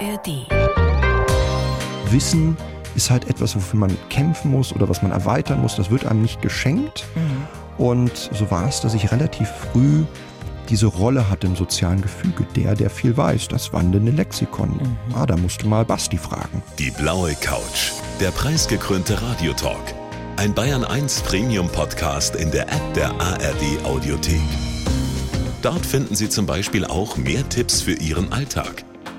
ARD. Wissen ist halt etwas, wofür man kämpfen muss oder was man erweitern muss. Das wird einem nicht geschenkt. Mhm. Und so war es, dass ich relativ früh diese Rolle hatte im sozialen Gefüge. Der, der viel weiß, das wandelnde Lexikon. Mhm. Ah, da musste mal Basti fragen. Die blaue Couch. Der preisgekrönte Radiotalk. Ein Bayern 1 Premium Podcast in der App der ARD Audiothek. Dort finden Sie zum Beispiel auch mehr Tipps für Ihren Alltag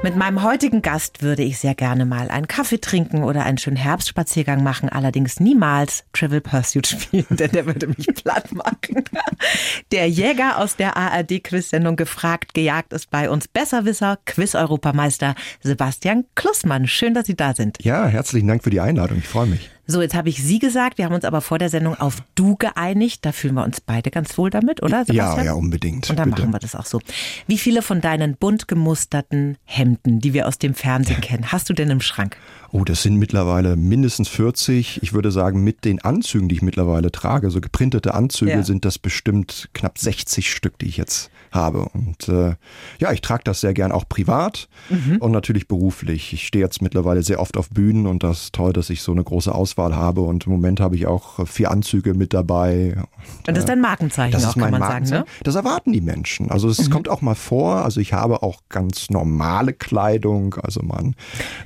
Mit meinem heutigen Gast würde ich sehr gerne mal einen Kaffee trinken oder einen schönen Herbstspaziergang machen, allerdings niemals Trivial Pursuit spielen, denn der würde mich platt machen. Der Jäger aus der ARD-Quiz-Sendung gefragt, gejagt ist bei uns Besserwisser, Quiz-Europameister Sebastian Klussmann. Schön, dass Sie da sind. Ja, herzlichen Dank für die Einladung. Ich freue mich. So, jetzt habe ich Sie gesagt, wir haben uns aber vor der Sendung auf Du geeinigt. Da fühlen wir uns beide ganz wohl damit, oder? Sebastian? Ja, ja, unbedingt. Und dann Bitte. machen wir das auch so. Wie viele von deinen bunt gemusterten Hemden, die wir aus dem Fernsehen kennen, hast du denn im Schrank? Oh, das sind mittlerweile mindestens 40. Ich würde sagen, mit den Anzügen, die ich mittlerweile trage, so geprintete Anzüge, Ja. sind das bestimmt knapp 60 Stück, die ich jetzt habe. Und äh, ja, ich trage das sehr gern auch privat Mhm. und natürlich beruflich. Ich stehe jetzt mittlerweile sehr oft auf Bühnen und das ist toll, dass ich so eine große Auswahl habe. Und im Moment habe ich auch vier Anzüge mit dabei. Und das ist dein Markenzeichen Das auch, ist mein kann man Markenzeichen. sagen, ne? Mhm. Das erwarten die Menschen. Also es kommt auch mal vor. Also ich habe auch ganz normale Kleidung. Also man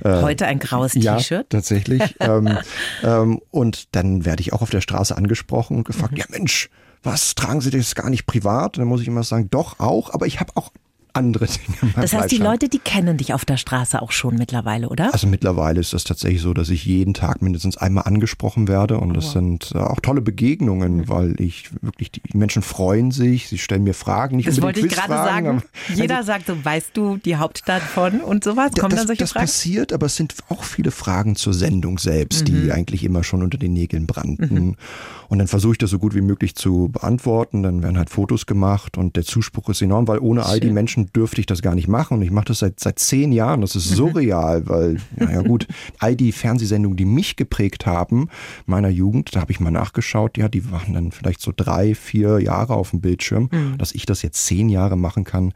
ne? Heute ein graues ja, T-Shirt. tatsächlich. ähm, ähm, und dann werde ich auch auf der Straße angesprochen und gefragt, ja Mensch, was tragen Sie das gar nicht privat? Und dann muss ich immer sagen, doch auch, aber ich habe auch andere Dinge. Das heißt, die. Leute, die kennen dich auf der Straße auch schon mittlerweile, oder? Also mittlerweile ist das tatsächlich so, dass ich jeden Tag mindestens einmal angesprochen werde und das sind äh, auch tolle Mhm. Begegnungen, weil ich wirklich, die Menschen freuen sich, sie stellen mir Fragen, nicht Das wollte ich gerade sagen. Jeder sagt so, weißt du die Hauptstadt von und sowas? Kommen das, dann solche das Fragen? passiert, aber es sind auch viele Fragen zur Sendung selbst, Mhm. die eigentlich immer schon unter den Nägeln brannten. Und dann versuche ich das so gut wie möglich zu beantworten. Dann werden halt Fotos gemacht und der Zuspruch ist enorm, weil ohne all die Schön. Menschen dürfte ich das gar nicht machen. Und ich mache das seit, seit zehn Jahren. Das ist surreal, weil, naja gut, all die Fernsehsendungen, die mich geprägt haben, meiner Jugend, da habe ich mal nachgeschaut, ja, die waren dann vielleicht so drei, vier Jahre auf dem Bildschirm. Mhm. Dass ich das jetzt zehn Jahre machen kann,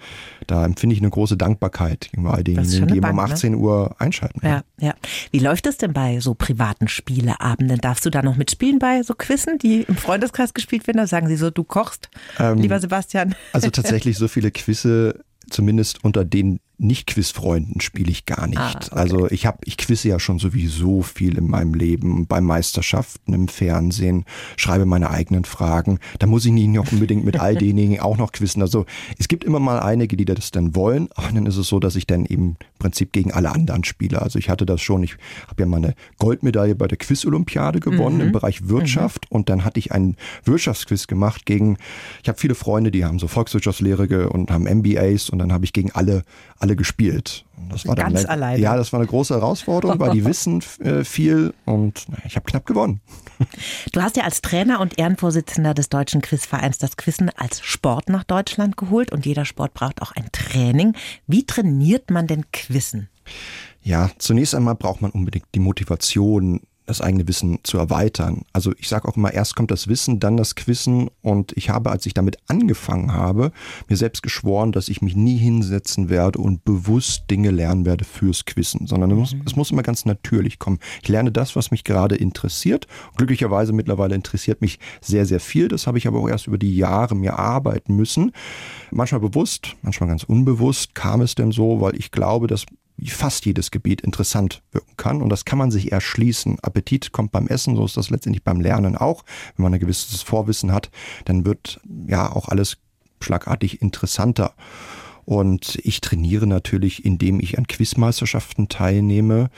da empfinde ich eine große Dankbarkeit gegenüber all Das denjenigen, die immer um Bank, ne? 18 Uhr einschalten. Ja, ja. Wie läuft es denn bei so privaten Spieleabenden? Darfst du da noch mitspielen bei so Quizzen, die im Freundeskreis gespielt werden? Da sagen sie so, du kochst, Ähm, lieber Sebastian. Also tatsächlich so viele Quizze, zumindest unter den Nicht-Quiz-Freunden spiele ich gar nicht. Ah, okay. Also ich habe, ich quizze ja schon sowieso viel in meinem Leben, bei Meisterschaften im Fernsehen, schreibe meine eigenen Fragen. Da muss ich nicht noch unbedingt mit all denjenigen auch noch quizzen. Also es gibt immer mal einige, die das dann wollen, aber dann ist es so, dass ich dann eben im Prinzip gegen alle anderen spiele. Also ich hatte das schon, ich habe ja mal eine Goldmedaille bei der Quiz-Olympiade gewonnen im Bereich Wirtschaft und dann hatte ich einen Wirtschaftsquiz gemacht gegen, ich habe viele Freunde, die haben so Volkswirtschaftslehre und haben MBAs und dann habe ich gegen alle, alle gespielt. Und das war dann Ganz eine- alleine. Ja, das war eine große Herausforderung, weil die wissen äh, viel und naja, ich habe knapp gewonnen. Du hast ja als Trainer und Ehrenvorsitzender des Deutschen Quizvereins das Quizzen als Sport nach Deutschland geholt und jeder Sport braucht auch ein Training. Wie trainiert man denn Quizzen? Ja, zunächst einmal braucht man unbedingt die Motivation, das eigene Wissen zu erweitern. Also ich sage auch immer, erst kommt das Wissen, dann das Quizzen. Und ich habe, als ich damit angefangen habe, mir selbst geschworen, dass ich mich nie hinsetzen werde und bewusst Dinge lernen werde fürs Quizzen, sondern es muss, es muss immer ganz natürlich kommen. Ich lerne das, was mich gerade interessiert. Glücklicherweise mittlerweile interessiert mich sehr, sehr viel. Das habe ich aber auch erst über die Jahre mir erarbeiten müssen. Manchmal bewusst, manchmal ganz unbewusst kam es denn so, weil ich glaube, dass fast jedes Gebiet interessant wirken kann und das kann man sich erschließen. Appetit kommt beim Essen, so ist das letztendlich beim Lernen auch. Wenn man ein gewisses Vorwissen hat, dann wird ja auch alles schlagartig interessanter. Und ich trainiere natürlich, indem ich an Quizmeisterschaften teilnehme,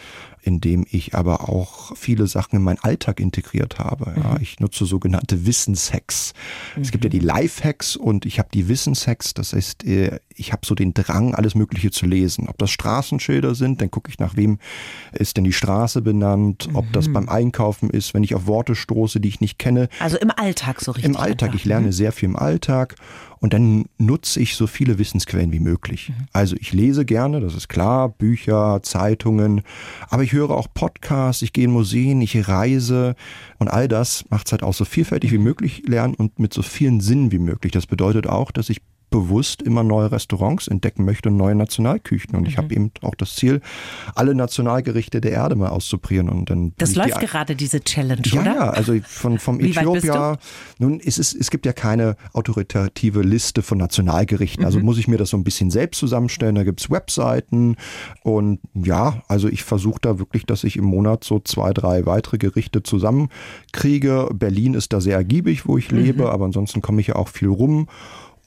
indem ich aber auch viele Sachen in meinen Alltag integriert habe. Ja, ich nutze sogenannte Wissenshacks. Es gibt ja die Life-Hacks und ich habe die Wissenshacks. Das heißt, äh, ich habe so den Drang, alles Mögliche zu lesen. Ob das Straßenschilder sind, dann gucke ich nach wem ist denn die Straße benannt. Ob das beim Einkaufen ist, wenn ich auf Worte stoße, die ich nicht kenne. Also im Alltag so richtig. Im Alltag. einfach. Ich lerne sehr viel im Alltag und dann nutze ich so viele Wissensquellen wie möglich. Also ich lese gerne, das ist klar, Bücher, Zeitungen, aber ich ich höre auch Podcasts, ich gehe in Museen, ich reise und all das macht es halt auch so vielfältig wie möglich lernen und mit so vielen Sinnen wie möglich. Das bedeutet auch, dass ich bewusst immer neue Restaurants entdecken möchte und neue Nationalküchen. Und mhm. ich habe eben auch das Ziel, alle Nationalgerichte der Erde mal auszuprobieren. Und dann das läuft die, gerade, diese Challenge, ja, oder? Ja, also von, vom Äthiopier. Nun, ist es, es gibt ja keine autoritative Liste von Nationalgerichten. Also mhm. muss ich mir das so ein bisschen selbst zusammenstellen. Da gibt es Webseiten. Und ja, also ich versuche da wirklich, dass ich im Monat so zwei, drei weitere Gerichte zusammenkriege. Berlin ist da sehr ergiebig, wo ich mhm. lebe, aber ansonsten komme ich ja auch viel rum.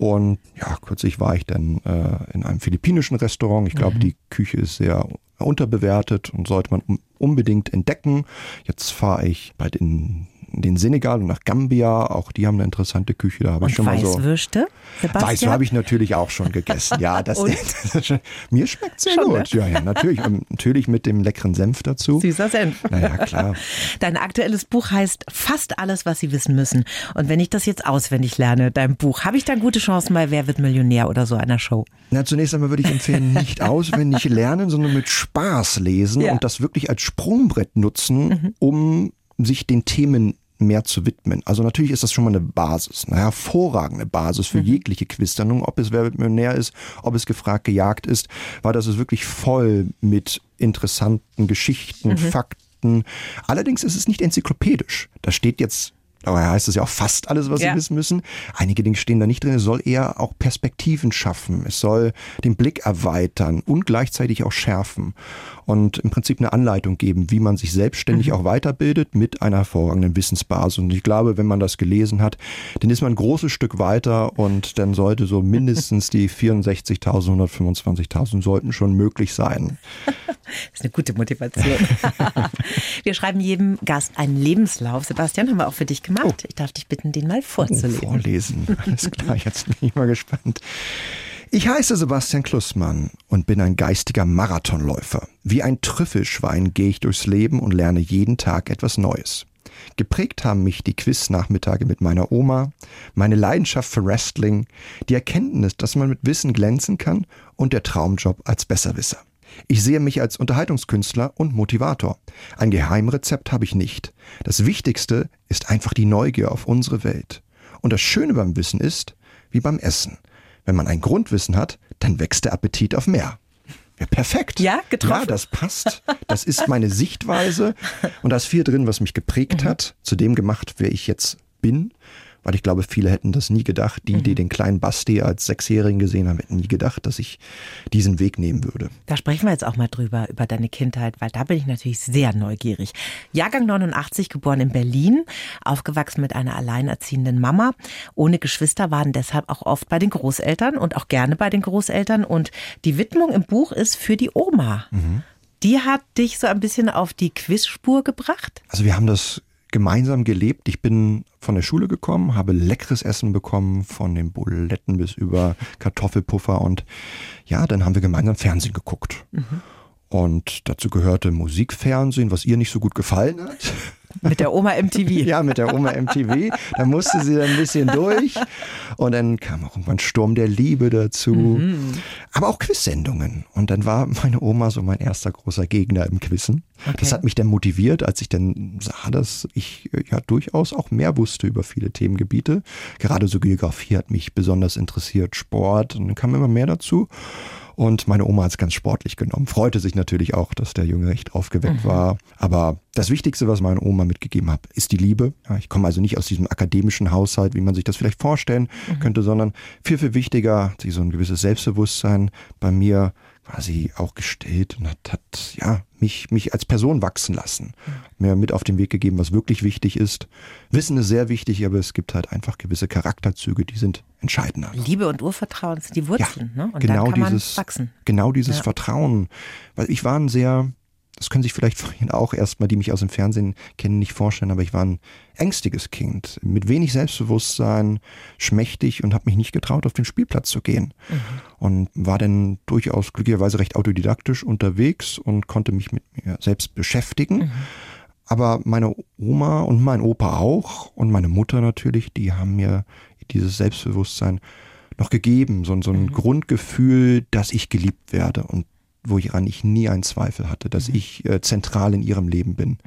Und ja, kürzlich war ich dann äh, in einem philippinischen Restaurant. Ich glaube, mhm. die Küche ist sehr unterbewertet und sollte man unbedingt entdecken. Jetzt fahre ich bei den den Senegal und nach Gambia. Auch die haben eine interessante Küche. Da habe ich schon mal so. Weißwürste? Weißwürste habe ich natürlich auch schon gegessen. Ja, das, das mir schmeckt sehr schon, gut. Ne? Ja, ja, natürlich. Und natürlich mit dem leckeren Senf dazu. Süßer Senf. Naja, klar. Dein aktuelles Buch heißt Fast alles, was Sie wissen müssen. Und wenn ich das jetzt auswendig lerne, dein Buch, habe ich dann gute Chancen bei Wer wird Millionär oder so einer Show? Na, zunächst einmal würde ich empfehlen, nicht auswendig lernen, sondern mit Spaß lesen ja. und das wirklich als Sprungbrett nutzen, mhm. um sich den Themen mehr zu widmen. Also natürlich ist das schon mal eine Basis, eine hervorragende Basis für mhm. jegliche Quizsendung, ob es Wer wird Millionär ist, ob es gefragt gejagt ist, weil das ist wirklich voll mit interessanten Geschichten, mhm. Fakten. Allerdings ist es nicht enzyklopädisch. Da steht jetzt Daher heißt es ja auch fast alles, was ja. Sie wissen müssen. Einige Dinge stehen da nicht drin. Es soll eher auch Perspektiven schaffen. Es soll den Blick erweitern und gleichzeitig auch schärfen. Und im Prinzip eine Anleitung geben, wie man sich selbstständig mhm. auch weiterbildet mit einer hervorragenden Wissensbasis. Und ich glaube, wenn man das gelesen hat, dann ist man ein großes Stück weiter und dann sollte so mindestens die 64.000, 125.000 sollten schon möglich sein. Das ist eine gute Motivation. Wir schreiben jedem Gast einen Lebenslauf. Sebastian, haben wir auch für dich gemacht. Oh. Ich darf dich bitten, den mal vorzulesen. Oh, vorlesen. Alles klar, jetzt bin ich mal gespannt. Ich heiße Sebastian Klussmann und bin ein geistiger Marathonläufer. Wie ein Trüffelschwein gehe ich durchs Leben und lerne jeden Tag etwas Neues. Geprägt haben mich die Quiznachmittage mit meiner Oma, meine Leidenschaft für Wrestling, die Erkenntnis, dass man mit Wissen glänzen kann und der Traumjob als Besserwisser. Ich sehe mich als Unterhaltungskünstler und Motivator. Ein Geheimrezept habe ich nicht. Das Wichtigste ist einfach die Neugier auf unsere Welt. Und das Schöne beim Wissen ist, wie beim Essen. Wenn man ein Grundwissen hat, dann wächst der Appetit auf mehr. Ja, perfekt. Ja, getroffen. Ja, das passt. Das ist meine Sichtweise. Und da ist viel drin, was mich geprägt mhm. hat, zu dem gemacht, wer ich jetzt bin weil ich glaube, viele hätten das nie gedacht. Die, die mhm. den kleinen Basti als Sechsjährigen gesehen haben, hätten nie gedacht, dass ich diesen Weg nehmen würde. Da sprechen wir jetzt auch mal drüber, über deine Kindheit, weil da bin ich natürlich sehr neugierig. Jahrgang 89, geboren in Berlin, aufgewachsen mit einer alleinerziehenden Mama, ohne Geschwister, waren deshalb auch oft bei den Großeltern und auch gerne bei den Großeltern. Und die Widmung im Buch ist für die Oma. Mhm. Die hat dich so ein bisschen auf die Quizspur gebracht? Also wir haben das gemeinsam gelebt. Ich bin von der Schule gekommen, habe leckeres Essen bekommen, von den Buletten bis über Kartoffelpuffer und ja, dann haben wir gemeinsam Fernsehen geguckt. Mhm. Und dazu gehörte Musikfernsehen, was ihr nicht so gut gefallen hat. Mit der Oma MTV. ja, mit der Oma MTV. Da musste sie dann ein bisschen durch. Und dann kam auch irgendwann Sturm der Liebe dazu. Mhm. Aber auch Quizsendungen. Und dann war meine Oma so mein erster großer Gegner im Quizzen. Okay. Das hat mich dann motiviert, als ich dann sah, dass ich ja durchaus auch mehr wusste über viele Themengebiete. Gerade so Geografie hat mich besonders interessiert, Sport. Und dann kam immer mehr dazu. Und meine Oma hat es ganz sportlich genommen. Freute sich natürlich auch, dass der Junge recht aufgeweckt mhm. war. Aber das Wichtigste, was meine Oma mitgegeben hat, ist die Liebe. Ja, ich komme also nicht aus diesem akademischen Haushalt, wie man sich das vielleicht vorstellen mhm. könnte, sondern viel, viel wichtiger, so ein gewisses Selbstbewusstsein bei mir quasi auch gestellt und hat, hat ja mich, mich als Person wachsen lassen. Mir mit auf den Weg gegeben, was wirklich wichtig ist. Wissen ist sehr wichtig, aber es gibt halt einfach gewisse Charakterzüge, die sind entscheidender. Liebe und Urvertrauen sind die Wurzeln, ja, ne? Und genau dann kann dieses, man wachsen. Genau dieses ja. Vertrauen. Weil ich war ein sehr, das können sich vielleicht vorhin auch erstmal, die mich aus dem Fernsehen kennen, nicht vorstellen, aber ich war ein ängstiges Kind, mit wenig Selbstbewusstsein, schmächtig und habe mich nicht getraut, auf den Spielplatz zu gehen. Mhm. Und war dann durchaus glücklicherweise recht autodidaktisch unterwegs und konnte mich mit mir selbst beschäftigen. Mhm. Aber meine Oma und mein Opa auch und meine Mutter natürlich, die haben mir dieses Selbstbewusstsein noch gegeben, so, so ein mhm. Grundgefühl, dass ich geliebt werde. Und woran ich nie einen Zweifel hatte, dass mhm. ich äh, zentral in ihrem Leben bin.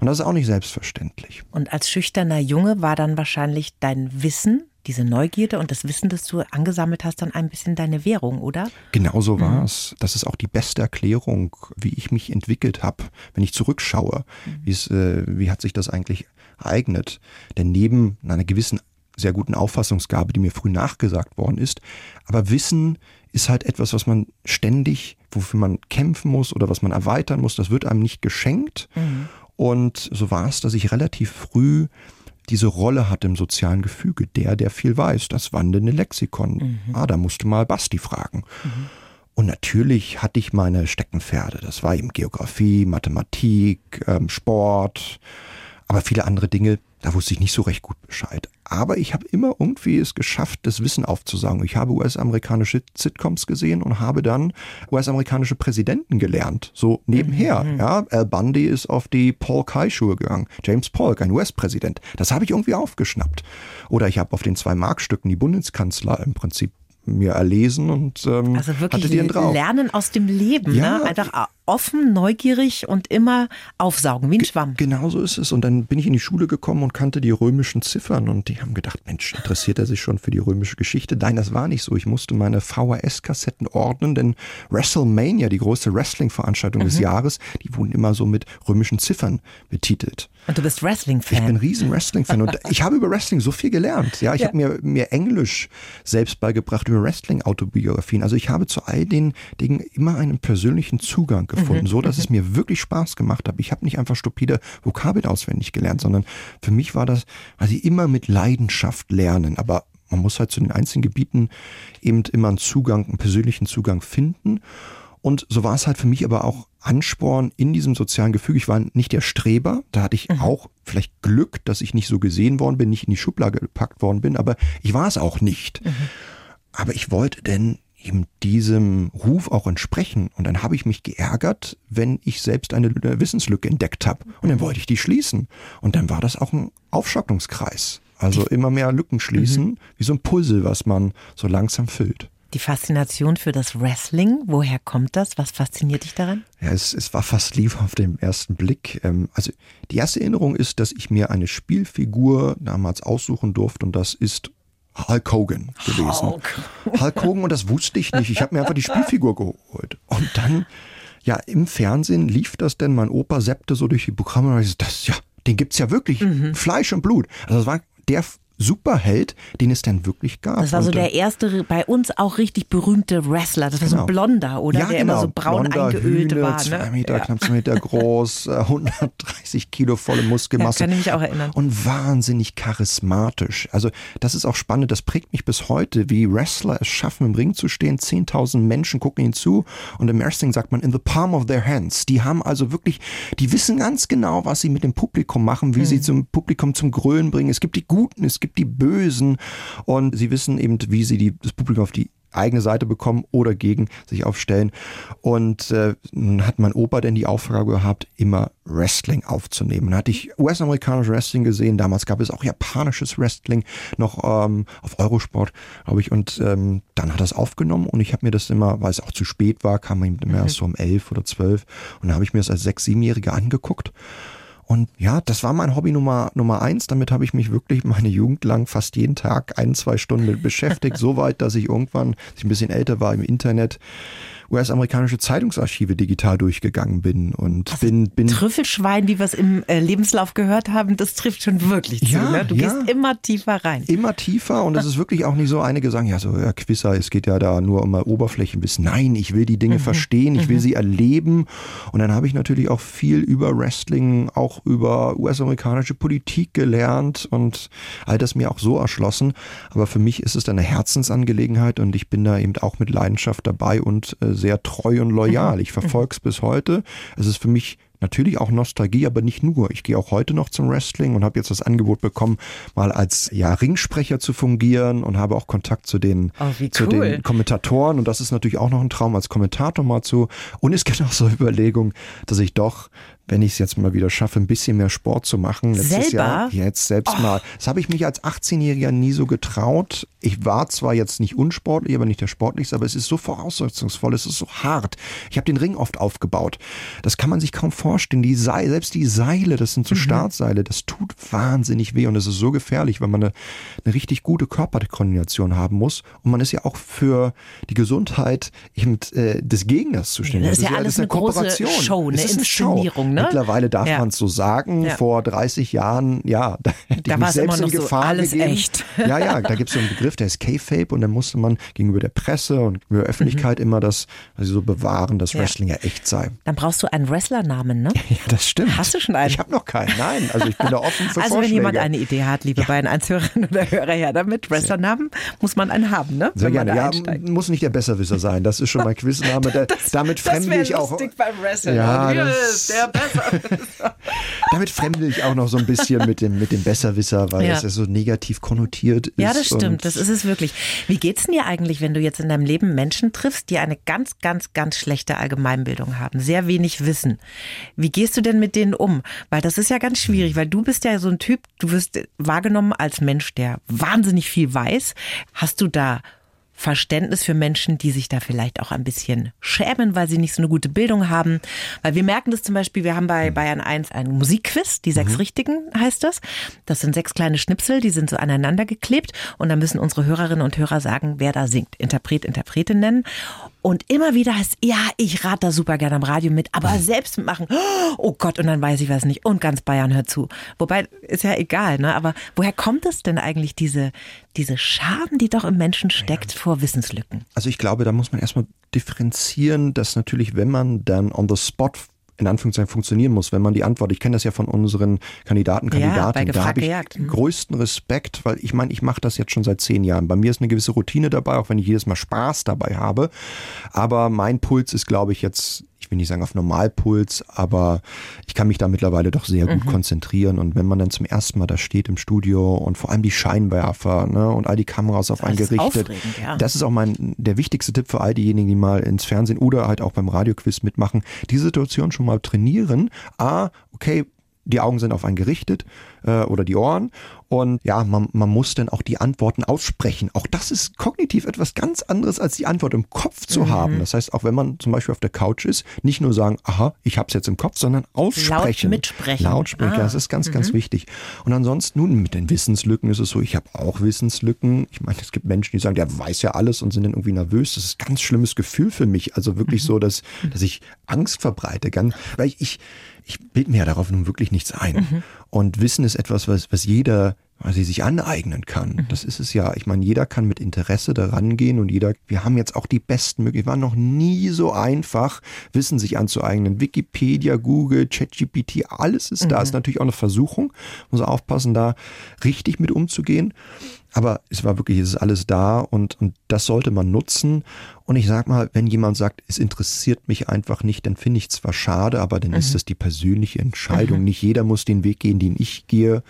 Und das ist auch nicht selbstverständlich. Und als schüchterner Junge war dann wahrscheinlich dein Wissen diese Neugierde und das Wissen, das du angesammelt hast, dann ein bisschen deine Währung, oder? Genau so war mhm. es. Das ist auch die beste Erklärung, wie ich mich entwickelt habe, wenn ich zurückschaue. Mhm. Äh, wie hat sich das eigentlich ereignet? Denn neben einer gewissen sehr guten Auffassungsgabe, die mir früh nachgesagt worden ist, aber Wissen ist halt etwas, was man ständig, wofür man kämpfen muss oder was man erweitern muss. Das wird einem nicht geschenkt. Mhm. Und so war es, dass ich relativ früh diese Rolle hat im sozialen Gefüge. Der, der viel weiß, das wandelnde Lexikon. Mhm. Ah, da musste mal Basti fragen. Mhm. Und natürlich hatte ich meine Steckenpferde. Das war eben Geografie, Mathematik, ähm, Sport, aber viele andere Dinge, da wusste ich nicht so recht gut Bescheid. Aber ich habe immer irgendwie es geschafft, das Wissen aufzusagen. Ich habe US-amerikanische Sitcoms gesehen und habe dann US-amerikanische Präsidenten gelernt. So nebenher. Mhm. Ja, Al Bundy ist auf die Paul Kai-Schuhe gegangen. James Polk, ein US-Präsident. Das habe ich irgendwie aufgeschnappt. Oder ich habe auf den zwei Markstücken die Bundeskanzler im Prinzip mir erlesen und ähm, also wirklich hatte die drauf. Lernen aus dem Leben, ja, ne? einfach offen, neugierig und immer aufsaugen, wie ein Schwamm. Genau so ist es. Und dann bin ich in die Schule gekommen und kannte die römischen Ziffern und die haben gedacht, Mensch, interessiert er sich schon für die römische Geschichte? Nein, das war nicht so. Ich musste meine VHS-Kassetten ordnen, denn WrestleMania, die größte Wrestling-Veranstaltung mhm. des Jahres, die wurden immer so mit römischen Ziffern betitelt. Und du bist Wrestling-Fan. Ich bin riesen Wrestling-Fan und ich habe über Wrestling so viel gelernt. Ja, ich ja. habe mir, mir Englisch selbst beigebracht über Wrestling-Autobiografien. Also ich habe zu all den Dingen immer einen persönlichen Zugang gefunden, mhm. so dass mhm. es mir wirklich Spaß gemacht hat. Ich habe nicht einfach stupide Vokabeln auswendig gelernt, sondern für mich war das, also immer mit Leidenschaft lernen. Aber man muss halt zu den einzelnen Gebieten eben immer einen Zugang, einen persönlichen Zugang finden. Und so war es halt für mich aber auch Ansporn in diesem sozialen Gefüge. Ich war nicht der Streber. Da hatte ich mhm. auch vielleicht Glück, dass ich nicht so gesehen worden bin, nicht in die Schublade gepackt worden bin, aber ich war es auch nicht. Mhm. Aber ich wollte denn eben diesem Ruf auch entsprechen. Und dann habe ich mich geärgert, wenn ich selbst eine Wissenslücke entdeckt habe. Und dann wollte ich die schließen. Und dann war das auch ein Aufschottungskreis. Also immer mehr Lücken schließen, mhm. wie so ein Puzzle, was man so langsam füllt. Die Faszination für das Wrestling, woher kommt das? Was fasziniert dich daran? Ja, es, es war fast Liebe auf den ersten Blick. Ähm, also die erste Erinnerung ist, dass ich mir eine Spielfigur damals aussuchen durfte und das ist Hulk Hogan gewesen. Hulk, Hulk Hogan und das wusste ich nicht. Ich habe mir einfach die Spielfigur geholt. Und dann, ja, im Fernsehen lief das denn, mein Opa seppte so durch die Programme und ich so, das, ja, den gibt's ja wirklich. Mhm. Fleisch und Blut. Also das war der Superheld, den es dann wirklich gab. Das war so der erste bei uns auch richtig berühmte Wrestler. Das war genau. so ein genau. Blonder, oder? Ja, der genau. immer so braun Blonder, eingeölt Hühne, war. Ne? Zwei Meter, ja. knapp zwei Meter groß, 130 Kilo volle Muskelmasse. Ja, kann ich mich auch erinnern. Und wahnsinnig charismatisch. Also das ist auch spannend, das prägt mich bis heute, wie Wrestler es schaffen, im Ring zu stehen. 10.000 Menschen gucken ihnen zu und im Wrestling sagt man in the palm of their hands. Die haben also wirklich, die wissen ganz genau, was sie mit dem Publikum machen, wie hm. sie zum Publikum zum Grölen bringen. Es gibt die Guten, es gibt die Bösen und sie wissen eben, wie sie die, das Publikum auf die eigene Seite bekommen oder gegen sich aufstellen. Und äh, nun hat mein Opa denn die Aufgabe gehabt, immer Wrestling aufzunehmen. Dann hatte ich US-amerikanisches Wrestling gesehen. Damals gab es auch japanisches Wrestling noch ähm, auf Eurosport, glaube ich. Und ähm, dann hat er es aufgenommen und ich habe mir das immer, weil es auch zu spät war, kam ihm immer mhm. erst so um elf oder zwölf. Und dann habe ich mir das als sechs, siebenjähriger angeguckt und ja, das war mein Hobby Nummer, Nummer eins. Damit habe ich mich wirklich meine Jugend lang fast jeden Tag ein, zwei Stunden beschäftigt. so weit, dass ich irgendwann, als ich ein bisschen älter war, im Internet US-amerikanische Zeitungsarchive digital durchgegangen bin und also bin, bin Trüffelschwein, wie wir es im äh, Lebenslauf gehört haben, das trifft schon wirklich zu. Ja, ne? Du ja. gehst immer tiefer rein. Immer tiefer und es ist wirklich auch nicht so, einige sagen, ja, so, ja, Quisser, es geht ja da nur um Oberflächenwissen. Nein, ich will die Dinge mhm. verstehen, ich will mhm. sie erleben. Und dann habe ich natürlich auch viel über Wrestling, auch über US-amerikanische Politik gelernt und all das mir auch so erschlossen. Aber für mich ist es eine Herzensangelegenheit und ich bin da eben auch mit Leidenschaft dabei und äh, sehr treu und loyal. Ich verfolge es bis heute. Es ist für mich natürlich auch Nostalgie, aber nicht nur. Ich gehe auch heute noch zum Wrestling und habe jetzt das Angebot bekommen, mal als ja, Ringsprecher zu fungieren und habe auch Kontakt zu den, oh, zu cool. den Kommentatoren. Und das ist natürlich auch noch ein Traum, als Kommentator mal zu. Und es gibt auch so Überlegungen, dass ich doch wenn ich es jetzt mal wieder schaffe, ein bisschen mehr Sport zu machen. Letztes Selber? Jahr, jetzt selbst oh. mal. Das habe ich mich als 18-Jähriger nie so getraut. Ich war zwar jetzt nicht unsportlich, aber nicht der sportlichste, aber es ist so voraussetzungsvoll, es ist so hart. Ich habe den Ring oft aufgebaut. Das kann man sich kaum vorstellen. Die Seile, selbst die Seile, das sind so mhm. Startseile, das tut wahnsinnig weh und es ist so gefährlich, weil man eine, eine richtig gute Körperkoordination haben muss. Und man ist ja auch für die Gesundheit eben, äh, des Gegners zuständig. Das ist ja, das ist alles eine, eine Kooperation. Show, eine Inszenierung. Ne? Mittlerweile darf ja. man es so sagen. Ja. Vor 30 Jahren, ja, da hätte da ich mich selbst in Gefahr so alles gegeben. echt. Ja, ja, da gibt es so einen Begriff, der ist K-Fape und dann musste man gegenüber der Presse und gegenüber der Öffentlichkeit mhm. immer das also so bewahren, dass Wrestling ja echt sei. Dann brauchst du einen Wrestlernamen, ne? Ja, das stimmt. Hast du schon einen? Ich habe noch keinen, nein. Also ich bin da offen für Also Vorschläge. wenn jemand eine Idee hat, liebe ja. beiden Einzelhörerinnen oder Hörer, ja, damit Wrestlernamen muss man einen haben, ne? Sehr gerne. Ja, muss nicht der Besserwisser sein. Das ist schon mein Quizname. das, damit fremde ich auch. beim Wrestling. Ja, das, der Besserwisser. damit fremde ich auch noch so ein bisschen mit dem, mit dem Besserwisser, weil ja. das ja so negativ konnotiert ist. Ja, das stimmt. Das ist es wirklich. Wie geht's denn dir eigentlich, wenn du jetzt in deinem Leben Menschen triffst, die eine ganz, ganz, ganz schlechte Allgemeinbildung haben, sehr wenig Wissen? Wie gehst du denn mit denen um? Weil das ist ja ganz schwierig, weil du bist ja so ein Typ, du wirst wahrgenommen als Mensch, der wahnsinnig viel weiß. Hast du da Verständnis für Menschen, die sich da vielleicht auch ein bisschen schämen, weil sie nicht so eine gute Bildung haben. Weil wir merken das zum Beispiel, wir haben bei mhm. Bayern 1 ein Musikquiz, die sechs mhm. Richtigen heißt das. Das sind sechs kleine Schnipsel, die sind so aneinander geklebt und dann müssen unsere Hörerinnen und Hörer sagen, wer da singt. Interpret, Interpretin nennen. Und immer wieder heißt, ja, ich rate da super gerne am Radio mit, aber selbst mitmachen, oh Gott, und dann weiß ich was nicht. Und ganz Bayern hört zu. Wobei, ist ja egal, ne? Aber woher kommt es denn eigentlich, diese, diese Scham, die doch im Menschen steckt ja. vor Wissenslücken? Also ich glaube, da muss man erstmal differenzieren, dass natürlich, wenn man dann on the spot in Anführungszeichen funktionieren muss, wenn man die Antwort, ich kenne das ja von unseren Kandidaten, Kandidatinnen, ja, da habe ich gejagt. Mhm. größten Respekt, weil ich meine, ich mache das jetzt schon seit zehn Jahren. Bei mir ist eine gewisse Routine dabei, auch wenn ich jedes Mal Spaß dabei habe. Aber mein Puls ist, glaube ich, jetzt will nicht sagen auf Normalpuls, aber ich kann mich da mittlerweile doch sehr gut mhm. konzentrieren. Und wenn man dann zum ersten Mal da steht im Studio und vor allem die Scheinwerfer ne, und all die Kameras auf einen gerichtet, ja. das ist auch mein der wichtigste Tipp für all diejenigen, die mal ins Fernsehen oder halt auch beim Radioquiz mitmachen, die Situation schon mal trainieren. A, okay, die Augen sind auf einen gerichtet äh, oder die Ohren und ja, man, man muss dann auch die Antworten aussprechen. Auch das ist kognitiv etwas ganz anderes, als die Antwort im Kopf zu mhm. haben. Das heißt, auch wenn man zum Beispiel auf der Couch ist, nicht nur sagen, aha, ich habe es jetzt im Kopf, sondern aussprechen. Laut mitsprechen. Laut sprechen, ah. das ist ganz, mhm. ganz wichtig. Und ansonsten, nun, mit den Wissenslücken ist es so, ich habe auch Wissenslücken. Ich meine, es gibt Menschen, die sagen, der weiß ja alles und sind dann irgendwie nervös. Das ist ein ganz schlimmes Gefühl für mich. Also wirklich mhm. so, dass, dass ich Angst verbreite. Weil ich, ich, ich bilde mir ja darauf nun wirklich nichts ein. Mhm. Und Wissen ist etwas, was, was jeder sie sich aneignen kann. Mhm. Das ist es ja. Ich meine, jeder kann mit Interesse daran gehen und jeder, wir haben jetzt auch die besten Möglichkeiten. War noch nie so einfach, Wissen sich anzueignen. Wikipedia, Google, ChatGPT, alles ist mhm. da. Ist natürlich auch eine Versuchung. Muss aufpassen, da richtig mit umzugehen. Aber es war wirklich, es ist alles da und, und das sollte man nutzen. Und ich sag mal, wenn jemand sagt, es interessiert mich einfach nicht, dann finde ich zwar schade, aber dann mhm. ist das die persönliche Entscheidung. Mhm. Nicht jeder muss den Weg gehen, den ich gehe.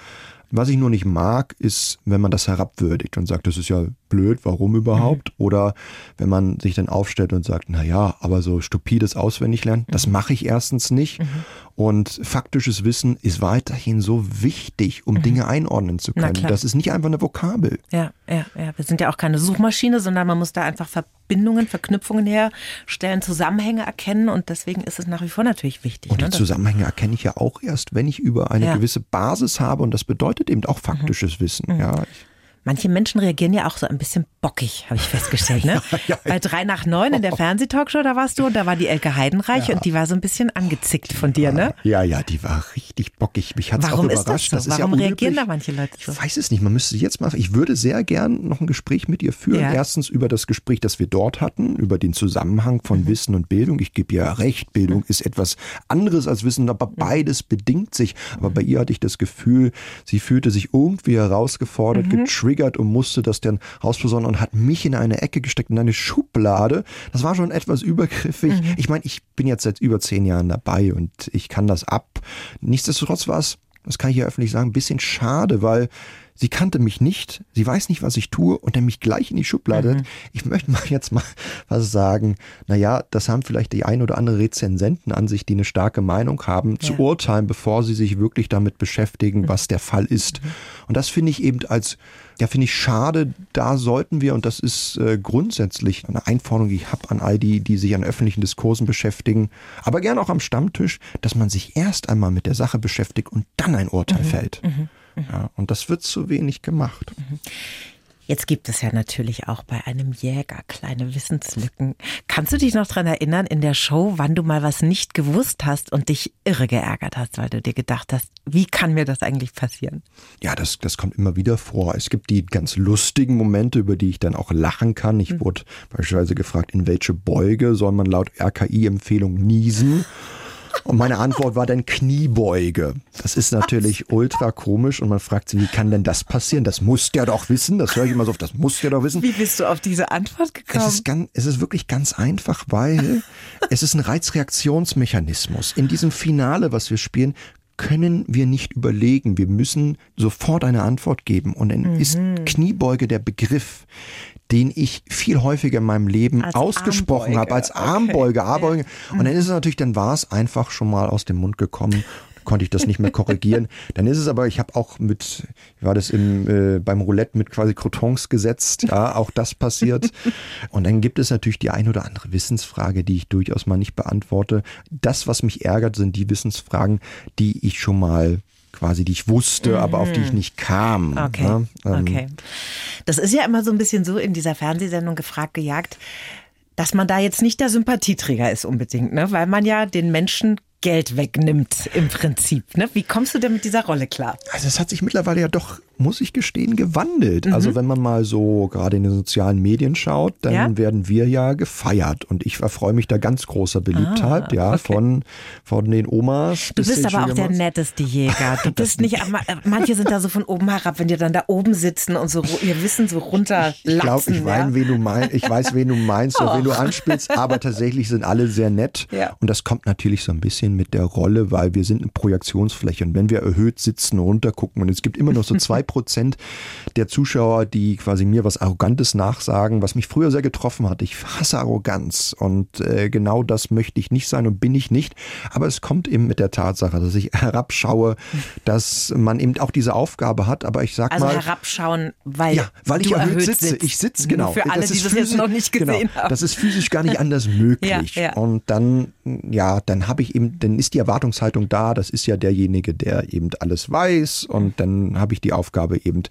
Was ich nur nicht mag, ist, wenn man das herabwürdigt und sagt, das ist ja blöd, warum überhaupt? Mhm. Oder wenn man sich dann aufstellt und sagt, na ja, aber so stupides Auswendiglernen, mhm. das mache ich erstens nicht. Mhm. Und faktisches Wissen ist weiterhin so wichtig, um mhm. Dinge einordnen zu können. Das ist nicht einfach eine Vokabel. Ja, ja, ja. Wir sind ja auch keine Suchmaschine, sondern man muss da einfach Verbindungen, Verknüpfungen herstellen, Zusammenhänge erkennen und deswegen ist es nach wie vor natürlich wichtig. Und die ne? Zusammenhänge erkenne ich ja auch erst, wenn ich über eine ja. gewisse Basis habe und das bedeutet eben auch faktisches mhm. Wissen. Ja, ich Manche Menschen reagieren ja auch so ein bisschen bockig, habe ich festgestellt. Ne? ja, ja, Bei drei nach neun in der Fernsehtalkshow, da warst du und da war die Elke Heidenreich ja. und die war so ein bisschen angezickt von dir, ne? Ja, ja, die war richtig bockig. Mich hat's Warum auch überrascht. Ist das, so? das ist Warum ja reagieren da manche Leute so? Ich weiß es nicht. Man müsste jetzt mal. Ich würde sehr gern noch ein Gespräch mit ihr führen. Erstens über das Gespräch, das wir dort hatten, über den Zusammenhang von mhm. Wissen und Bildung. Ich gebe ja recht, Bildung mhm. ist etwas anderes als Wissen, aber mhm. beides bedingt sich. Aber bei ihr hatte ich das Gefühl, sie fühlte sich irgendwie herausgefordert, mhm. getriggert und musste das das dann rausposaunen und hat mich in eine Ecke gesteckt, in eine Schublade. Das war schon etwas übergriffig. Mhm. Ich meine, ich bin jetzt seit über zehn Jahren dabei und ich kann das ab. Nichtsdestotrotz war es, das kann ich ja öffentlich sagen, ein bisschen schade, weil sie kannte mich nicht, sie weiß nicht, was ich tue und dann mich gleich in die Schublade. Mhm. Ich möchte mal jetzt mal was sagen. Naja, das haben vielleicht die ein oder andere Rezensenten an sich, die eine starke Meinung haben, ja. zu urteilen, bevor sie sich wirklich damit beschäftigen, mhm. was der Fall ist. Mhm. Und das finde ich eben als, ja, finde ich schade. Da sollten wir, und das ist äh, grundsätzlich eine Einforderung, die ich habe an all die, die sich an öffentlichen Diskursen beschäftigen, aber gerne auch am Stammtisch, dass man sich erst einmal mit der Sache beschäftigt und dann ein Urteil mhm. fällt. Mhm. Ja, und das wird zu wenig gemacht. Jetzt gibt es ja natürlich auch bei einem Jäger kleine Wissenslücken. Kannst du dich noch daran erinnern in der Show, wann du mal was nicht gewusst hast und dich irre geärgert hast, weil du dir gedacht hast, wie kann mir das eigentlich passieren? Ja, das, das kommt immer wieder vor. Es gibt die ganz lustigen Momente, über die ich dann auch lachen kann. Ich mhm. wurde beispielsweise gefragt, in welche Beuge soll man laut RKI-Empfehlung niesen? Und meine Antwort war dann Kniebeuge. Das ist natürlich ultra komisch und man fragt sich, wie kann denn das passieren? Das muss der doch wissen. Das höre ich immer so oft, das muss der doch wissen. Wie bist du auf diese Antwort gekommen? Es ist, ganz, es ist wirklich ganz einfach, weil es ist ein Reizreaktionsmechanismus. In diesem Finale, was wir spielen, können wir nicht überlegen. Wir müssen sofort eine Antwort geben. Und dann mhm. ist Kniebeuge der Begriff, den ich viel häufiger in meinem Leben als ausgesprochen habe, als Armbeuge, okay. Armbeuge. Und dann ist es natürlich, dann war es einfach schon mal aus dem Mund gekommen konnte ich das nicht mehr korrigieren. Dann ist es aber, ich habe auch mit, war das im, äh, beim Roulette mit quasi Crotons gesetzt, ja, auch das passiert. Und dann gibt es natürlich die ein oder andere Wissensfrage, die ich durchaus mal nicht beantworte. Das, was mich ärgert, sind die Wissensfragen, die ich schon mal quasi, die ich wusste, mhm. aber auf die ich nicht kam. Okay. Ne? Ähm, okay. Das ist ja immer so ein bisschen so in dieser Fernsehsendung gefragt, gejagt, dass man da jetzt nicht der Sympathieträger ist unbedingt, ne? weil man ja den Menschen Geld wegnimmt im Prinzip. Ne? Wie kommst du denn mit dieser Rolle klar? Also es hat sich mittlerweile ja doch muss ich gestehen, gewandelt. Mhm. Also wenn man mal so gerade in den sozialen Medien schaut, dann ja? werden wir ja gefeiert. Und ich erfreue mich da ganz großer Beliebtheit, ah, ja, okay. von, von den Omas. Du bist aber auch der netteste Jäger. Du bist nicht, manche sind da so von oben herab, wenn die dann da oben sitzen und so ihr Wissen so runterlassen. Ich glaube, ich, ja? wen du mein, ich weiß, wen du meinst und wen du anspielst, aber tatsächlich sind alle sehr nett. Ja. Und das kommt natürlich so ein bisschen mit der Rolle, weil wir sind eine Projektionsfläche. Und wenn wir erhöht sitzen, runtergucken und es gibt immer noch so zwei Prozent der Zuschauer, die quasi mir was Arrogantes nachsagen, was mich früher sehr getroffen hat. Ich hasse Arroganz und äh, genau das möchte ich nicht sein und bin ich nicht. Aber es kommt eben mit der Tatsache, dass ich herabschaue, dass man eben auch diese Aufgabe hat. Aber ich sag also mal. Also herabschauen, weil, ja, weil ich erhöht, sitze. Sitzt. Ich sitze, genau. Für alle, das die das jetzt noch nicht gesehen genau, haben. Das ist physisch gar nicht anders möglich. Ja, ja. Und dann, ja, dann habe ich eben, dann ist die Erwartungshaltung da. Das ist ja derjenige, der eben alles weiß. Und dann habe ich die Aufgabe, eben,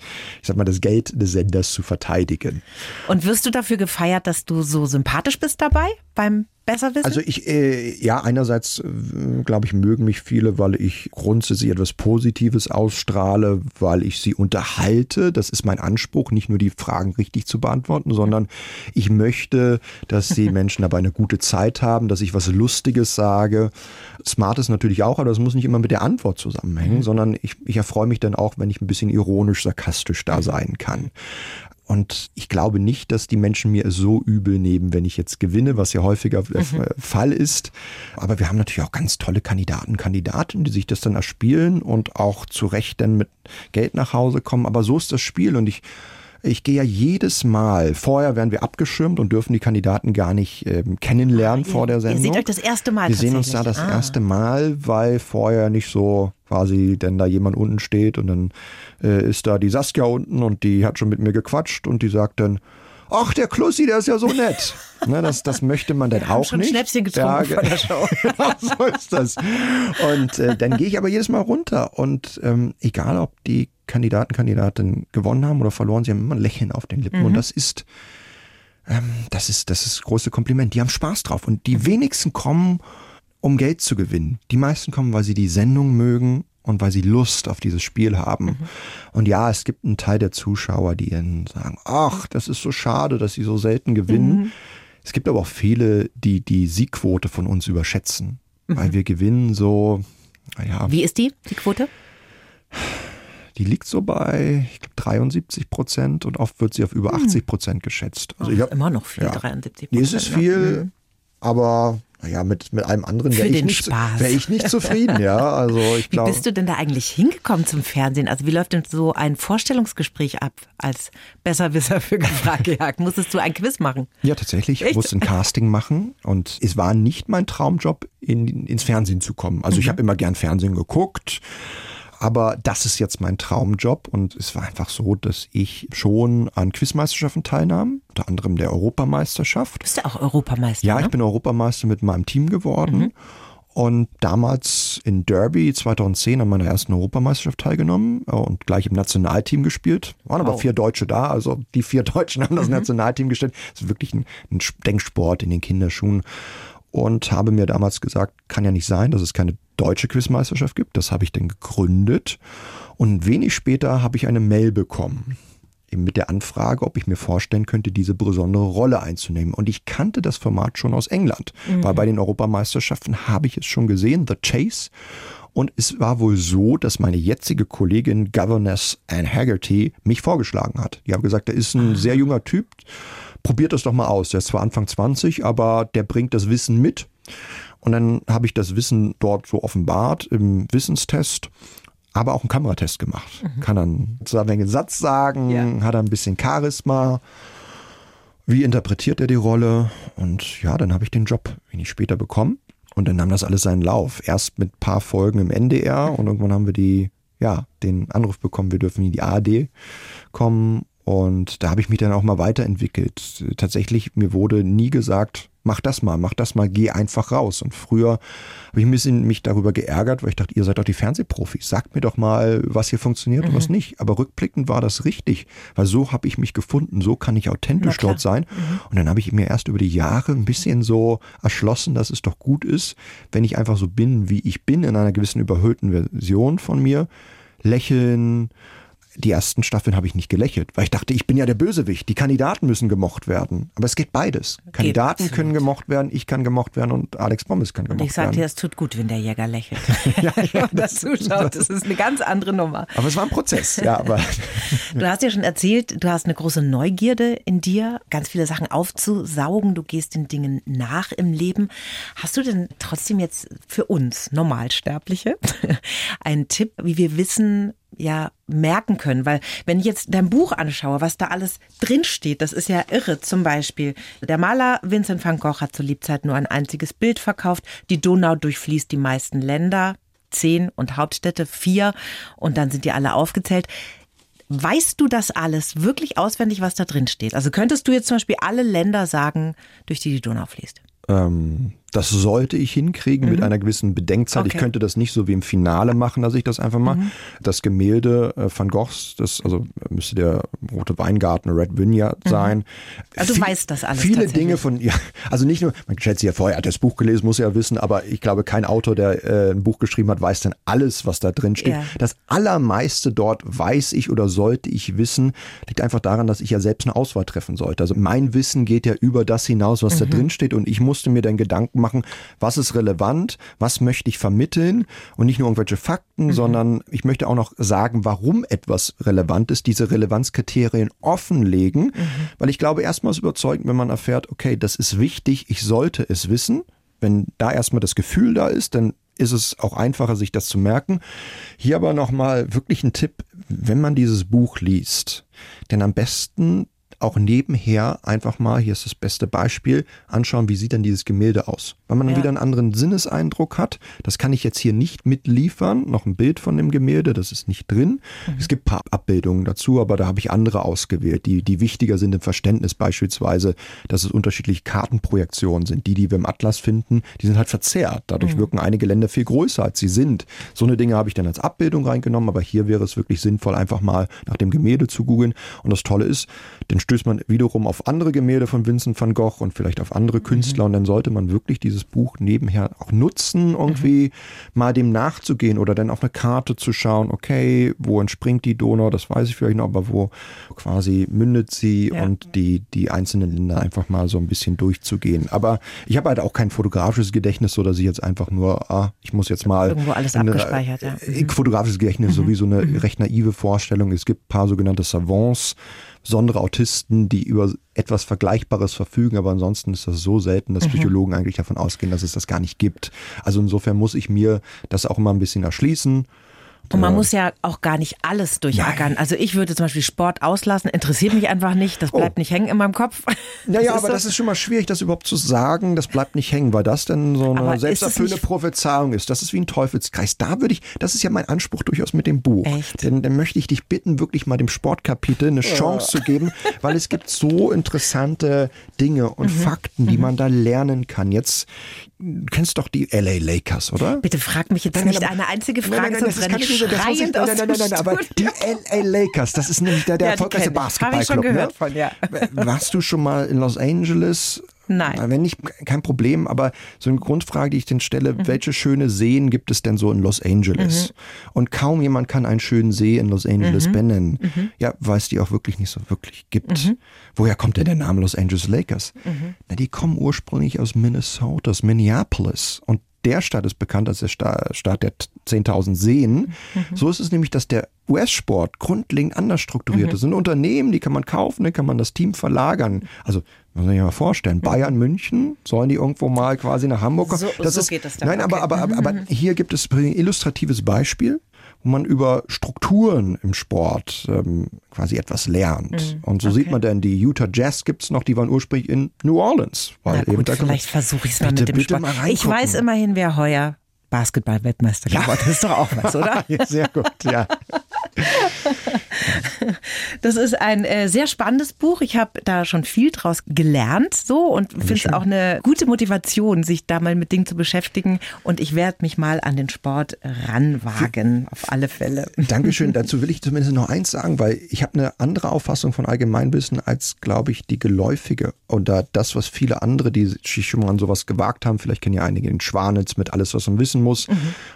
ich sag mal, das Geld des Senders zu verteidigen. Und wirst du dafür gefeiert, dass du so sympathisch bist dabei beim besser wissen? Also ich, äh, ja, einerseits äh, glaube ich, mögen mich viele, weil ich grundsätzlich etwas Positives ausstrahle, weil ich sie unterhalte. Das ist mein Anspruch, nicht nur die Fragen richtig zu beantworten, sondern ich möchte, dass die Menschen dabei eine gute Zeit haben, dass ich was Lustiges sage. Smart ist natürlich auch, aber das muss nicht immer mit der Antwort zusammenhängen, mhm. sondern ich, ich erfreue mich dann auch, wenn ich ein bisschen ironisch, sarkastisch da sein kann. Und ich glaube nicht, dass die Menschen mir so übel nehmen, wenn ich jetzt gewinne, was ja häufiger der mhm. Fall ist. Aber wir haben natürlich auch ganz tolle Kandidaten, Kandidatinnen, die sich das dann erspielen und auch zu Recht dann mit Geld nach Hause kommen. Aber so ist das Spiel und ich ich gehe ja jedes Mal, vorher werden wir abgeschirmt und dürfen die Kandidaten gar nicht ähm, kennenlernen ah, vor der Sendung. Ihr seht euch das erste Mal Wir sehen uns da das ah. erste Mal, weil vorher nicht so quasi denn da jemand unten steht und dann äh, ist da die Saskia unten und die hat schon mit mir gequatscht und die sagt dann, ach, der Klussi, der ist ja so nett. ne, das, das möchte man dann auch schon nicht. Schnäpschen getrunken ja, vor der Show. genau, so ist das. Und äh, dann gehe ich aber jedes Mal runter und ähm, egal, ob die Kandidaten, Kandidatinnen gewonnen haben oder verloren, sie haben immer ein Lächeln auf den Lippen mhm. und das ist ähm, das ist das ist das große Kompliment. Die haben Spaß drauf und die wenigsten kommen, um Geld zu gewinnen. Die meisten kommen, weil sie die Sendung mögen und weil sie Lust auf dieses Spiel haben. Mhm. Und ja, es gibt einen Teil der Zuschauer, die ihnen sagen, ach, das ist so schade, dass sie so selten gewinnen. Mhm. Es gibt aber auch viele, die die Siegquote von uns überschätzen, mhm. weil wir gewinnen so, naja. Wie ist die, die Quote? Die liegt so bei, ich glaube, 73 Prozent und oft wird sie auf über 80 hm. Prozent geschätzt. Also oh, ich hab, immer noch viel, ja, 73 Prozent. Nee, es ist viel, aber Naja, mit, mit allem anderen wäre ich, nicht, wär ich nicht zufrieden, ja. Also ich Wie glaube. bist du denn da eigentlich hingekommen zum Fernsehen? Also wie läuft denn so ein Vorstellungsgespräch ab als Besserwisser für Gefragejagd? Musstest du ein Quiz machen? Ja, tatsächlich. Ich Echt? musste ein Casting machen und es war nicht mein Traumjob, in, ins Fernsehen zu kommen. Also ich habe immer gern Fernsehen geguckt. Aber das ist jetzt mein Traumjob und es war einfach so, dass ich schon an Quizmeisterschaften teilnahm, unter anderem der Europameisterschaft. Bist du auch Europameister? Ja, ne? ich bin Europameister mit meinem Team geworden. Und damals in Derby 2010 an meiner ersten Europameisterschaft teilgenommen äh, und gleich im Nationalteam gespielt. Waren aber Wow. vier Deutsche da, also die vier Deutschen haben das Nationalteam gestellt. Das ist wirklich ein, ein Denksport in den Kinderschuhen. Und habe mir damals gesagt, kann ja nicht sein, dass es keine deutsche Quizmeisterschaft gibt. Das habe ich dann gegründet. Und wenig später habe ich eine Mail bekommen eben mit der Anfrage, ob ich mir vorstellen könnte, diese besondere Rolle einzunehmen. Und ich kannte das Format schon aus England, weil bei den Europameisterschaften habe ich es schon gesehen, The Chase. Und es war wohl so, dass meine jetzige Kollegin Governess Anne Haggerty mich vorgeschlagen hat. Die haben gesagt, der ist ein sehr junger Typ, probiert das doch mal aus. Der ist zwar Anfang 20, aber der bringt das Wissen mit. Und dann habe ich das Wissen dort so offenbart im Wissenstest aber auch einen Kameratest gemacht. Kann dann einen Satz sagen, Ja. hat er ein bisschen Charisma. Wie interpretiert er die Rolle? Und ja, dann habe ich den Job wenig später bekommen. Und dann nahm das alles seinen Lauf. Erst mit ein paar Folgen im NDR und irgendwann haben wir die, ja, den Anruf bekommen, wir dürfen in die ARD kommen. Und da habe ich mich dann auch mal weiterentwickelt. Tatsächlich, mir wurde nie gesagt, mach das mal, mach das mal, geh einfach raus. Und früher habe ich ein bisschen mich darüber geärgert, weil ich dachte, ihr seid doch die Fernsehprofis. Sagt mir doch mal, was hier funktioniert und was nicht. Aber rückblickend war das richtig, weil so habe ich mich gefunden, so kann ich authentisch dort sein. Und dann habe ich mir erst über die Jahre ein bisschen so erschlossen, dass es doch gut ist, wenn ich einfach so bin, wie ich bin, in einer gewissen überhöhten Version von mir. Lächeln, die ersten Staffeln habe ich nicht gelächelt, weil ich dachte, ich bin ja der Bösewicht. Die Kandidaten müssen gemocht werden. Aber es geht beides. Kandidaten absolut. können gemocht werden, ich kann gemocht werden und Alex Bommes kann Und gemocht ich sag werden. dir, es tut gut, wenn der Jäger lächelt. ja, ja, das zuschaut. Das ist eine ganz andere Nummer. aber es war ein Prozess, ja, aber Du hast ja schon erzählt, du hast eine große Neugierde in dir, ganz viele Sachen aufzusaugen. Du gehst den Dingen nach im Leben. Hast du denn trotzdem jetzt für uns Normalsterbliche einen Tipp, wie wir Wissen ja merken können? Weil wenn ich jetzt dein Buch anschaue, was da alles drinsteht, das ist ja irre. Zum Beispiel, der Maler Vincent van Gogh hat zur Lebzeit nur ein einziges Bild verkauft. Die Donau durchfließt die meisten Länder. Zehn und Hauptstädte vier und dann sind die alle aufgezählt. Weißt du das alles wirklich auswendig, was da drin steht? Also könntest du jetzt zum Beispiel alle Länder sagen, durch die die Donau fließt? ähm, das sollte ich hinkriegen mit einer gewissen Bedenkzeit. Ich Okay. könnte das nicht so wie im Finale machen, dass ich das einfach mache. Das Gemälde äh, Van Goghs, das also müsste der rote Weingarten Red Vineyard sein. Also du weißt das alles Viele. Dinge von, ja, also nicht nur, man schätzt ja vorher, er hat das Buch gelesen, muss ja wissen, aber ich glaube, kein Autor, der äh, ein Buch geschrieben hat, weiß dann alles, was da drin steht. Ja. Das allermeiste dort weiß ich oder sollte ich wissen, liegt einfach daran, dass ich ja selbst eine Auswahl treffen sollte. Also mein Wissen geht ja über das hinaus, was da drin steht und ich musste mir dann Gedanken machen, was ist relevant, was möchte ich vermitteln und nicht nur irgendwelche Fakten, sondern ich möchte auch noch sagen, warum etwas relevant ist, diese Relevanzkriterien offenlegen, weil ich glaube, erstmal ist überzeugend, wenn man erfährt, okay, das ist wichtig, ich sollte es wissen. Wenn da erstmal das Gefühl da ist, dann ist es auch einfacher, sich das zu merken. Hier aber nochmal wirklich ein Tipp, wenn man dieses Buch liest, denn am besten auch nebenher einfach mal, hier ist das beste Beispiel, anschauen, wie sieht denn dieses Gemälde aus. Weil man dann Ja. wieder einen anderen Sinneseindruck hat. Das kann ich jetzt hier nicht mitliefern. Noch ein Bild von dem Gemälde, das ist nicht drin. Es gibt ein paar Abbildungen dazu, aber da habe ich andere ausgewählt, die, die wichtiger sind im Verständnis. Beispielsweise, dass es unterschiedliche Kartenprojektionen sind. Die, die wir im Atlas finden, die sind halt verzerrt. Dadurch wirken einige Länder viel größer, als sie sind. So eine Dinge habe ich dann als Abbildung reingenommen, aber hier wäre es wirklich sinnvoll, einfach mal nach dem Gemälde zu googeln. Und das Tolle ist, dann stößt man wiederum auf andere Gemälde von Vincent van Gogh und vielleicht auf andere Künstler und dann sollte man wirklich dieses Buch nebenher auch nutzen, irgendwie mal dem nachzugehen oder dann auf eine Karte zu schauen, okay, wo entspringt die Donau, das weiß ich vielleicht noch, aber wo quasi mündet sie Ja. und die, die einzelnen Länder einfach mal so ein bisschen durchzugehen. Aber ich habe halt auch kein fotografisches Gedächtnis, so dass ich jetzt einfach nur, ah, ich muss jetzt mal Irgendwo alles eine- abgespeichert, ja. Mhm. Fotografisches Gedächtnis, sowieso eine recht naive Vorstellung. Es gibt ein paar sogenannte Savants, besondere Autisten, die über etwas Vergleichbares verfügen, aber ansonsten ist das so selten, dass Psychologen eigentlich davon ausgehen, dass es das gar nicht gibt. Also insofern muss ich mir das auch immer ein bisschen erschließen. Und man muss ja auch gar nicht alles durchackern. Nein. Also ich würde zum Beispiel Sport auslassen, interessiert mich einfach nicht, das bleibt Oh. nicht hängen in meinem Kopf. Naja, aber so. das ist schon mal schwierig, das überhaupt zu sagen. Das bleibt nicht hängen, weil das denn so Aber eine ist selbsterfüllende Prophezeiung ist. Das ist wie ein Teufelskreis. Da würde ich, das ist ja mein Anspruch durchaus mit dem Buch. Echt? Denn dann möchte ich dich bitten, wirklich mal dem Sportkapitel eine Chance zu geben, weil es gibt so interessante Dinge und Mhm. Fakten, die man da lernen kann. Jetzt du kennst doch die LA Lakers, oder? Bitte frag mich jetzt Nein, nein, nicht aber- eine einzige Nein, Frage, nein, nein, sonst das renne ich schreiend nein, aus nein, nein, nein, nein, aber die. LA Lakers, das ist nämlich der, der Ja, erfolgreichste kenn ich. Hab ich schon Basketballclub. gehört ne? von, ja. Warst du schon mal in Los Angeles? Nein. Wenn nicht, kein Problem, aber so eine Grundfrage, die ich denn stelle, Mhm. welche schöne Seen gibt es denn so in Los Angeles? Und kaum jemand kann einen schönen See in Los Angeles Mhm. benennen. Ja, weil es die auch wirklich nicht so wirklich gibt. Woher kommt denn der Name Los Angeles Lakers? Mhm. Na, die kommen ursprünglich aus Minnesota, aus Minneapolis. Und der Stadt ist bekannt als der Sta- Staat der 10.000 Seen. So ist es nämlich, dass der US-Sport grundlegend anders strukturiert ist. Es sind Unternehmen, die kann man kaufen, dann kann man das Team verlagern. Also, muss man sich mal vorstellen, Bayern, München, sollen die irgendwo mal quasi nach Hamburg kommen? So- so geht das dann, Nein, aber, okay. aber, aber, aber hier gibt es ein illustratives Beispiel wo man über Strukturen im Sport ähm, quasi etwas lernt. Und so sieht man dann, die Utah Jazz gibt's noch, die waren ursprünglich in New Orleans. Weil Na eben gut, da vielleicht versuche ich es mal Bitte, mit dem bitte Sport. mal ich weiß immerhin, wer heuer Basketball-Weltmeister geworden ist. Das ist doch auch was, oder? Ja, sehr gut, ja. Das ist ein äh, sehr spannendes Buch. Ich habe da schon viel draus gelernt so und finde es auch eine gute Motivation, sich da mal mit Dingen zu beschäftigen. Und ich werde mich mal an den Sport ranwagen, auf alle Fälle. Dankeschön. Dazu will ich zumindest noch eins sagen, weil ich habe eine andere Auffassung von Allgemeinwissen als, glaube ich, die geläufige. Oder das, was viele andere, die sich schon mal an sowas gewagt haben, vielleicht kennen ja einige den Schwanitz mit alles, was man wissen muss.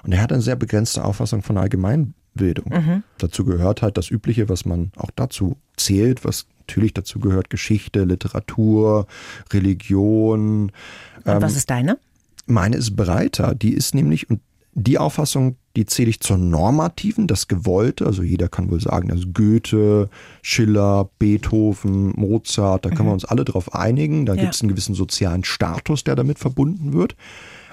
Und er hat eine sehr begrenzte Auffassung von Allgemeinbildung. Dazu gehört halt das Übliche, was man auch dazu zählt, was natürlich dazu gehört, Geschichte, Literatur, Religion, Und was ist deine? meine ist breiter. Die ist nämlich, und die Auffassung, die zähle ich zur normativen, das Gewollte. Also jeder kann wohl sagen, dass Goethe, Schiller, Beethoven, Mozart, da können wir uns alle drauf einigen. Da Ja. gibt es einen gewissen sozialen Status, der damit verbunden wird.